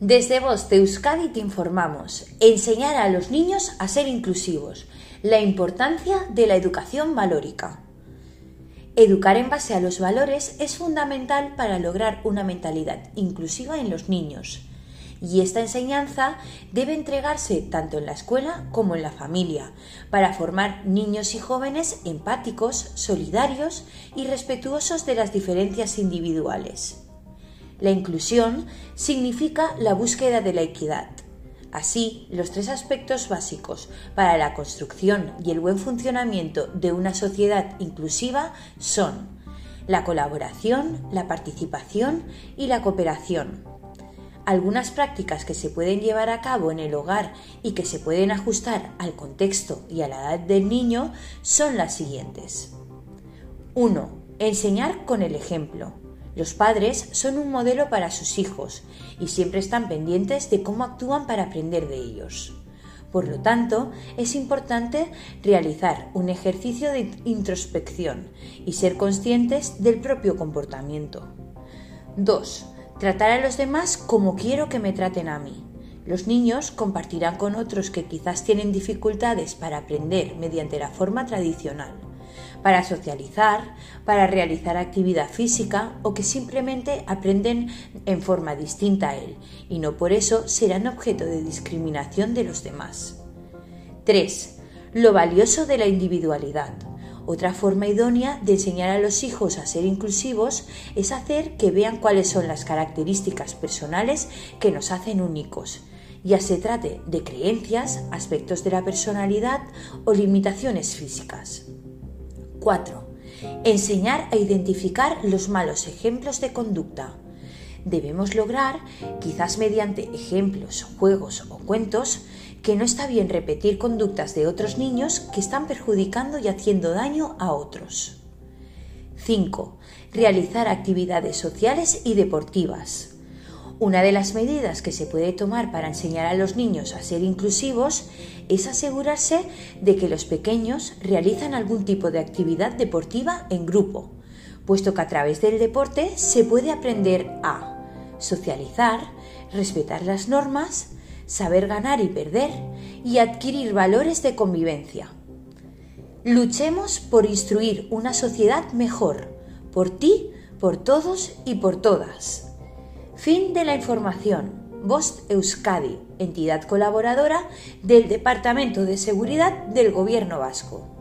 Desde Voz de Euskadi te informamos. Enseñar a los niños a ser inclusivos. La importancia de la educación valórica. Educar en base a los valores es fundamental para lograr una mentalidad inclusiva en los niños. Y esta enseñanza debe entregarse tanto en la escuela como en la familia, para formar niños y jóvenes empáticos, solidarios y respetuosos de las diferencias individuales. La inclusión significa la búsqueda de la equidad. Así, los tres aspectos básicos para la construcción y el buen funcionamiento de una sociedad inclusiva son la colaboración, la participación y la cooperación. Algunas prácticas que se pueden llevar a cabo en el hogar y que se pueden ajustar al contexto y a la edad del niño son las siguientes. 1. Enseñar con el ejemplo. Los padres son un modelo para sus hijos y siempre están pendientes de cómo actúan para aprender de ellos. Por lo tanto, es importante realizar un ejercicio de introspección y ser conscientes del propio comportamiento. 2. Tratar a los demás como quiero que me traten a mí. Los niños compartirán con otros que quizás tienen dificultades para aprender mediante la forma tradicional para socializar, para realizar actividad física o que simplemente aprenden en forma distinta a él y no por eso serán objeto de discriminación de los demás. 3. Lo valioso de la individualidad. Otra forma idónea de enseñar a los hijos a ser inclusivos es hacer que vean cuáles son las características personales que nos hacen únicos, ya se trate de creencias, aspectos de la personalidad o limitaciones físicas. 4. Enseñar a identificar los malos ejemplos de conducta. Debemos lograr, quizás mediante ejemplos, juegos o cuentos, que no está bien repetir conductas de otros niños que están perjudicando y haciendo daño a otros. 5. Realizar actividades sociales y deportivas. Una de las medidas que se puede tomar para enseñar a los niños a ser inclusivos es asegurarse de que los pequeños realizan algún tipo de actividad deportiva en grupo, puesto que a través del deporte se puede aprender a socializar, respetar las normas, saber ganar y perder y adquirir valores de convivencia. Luchemos por instruir una sociedad mejor, por ti, por todos y por todas. Fin de la información. Voz Euskadi, entidad colaboradora del Departamento de Seguridad del Gobierno Vasco.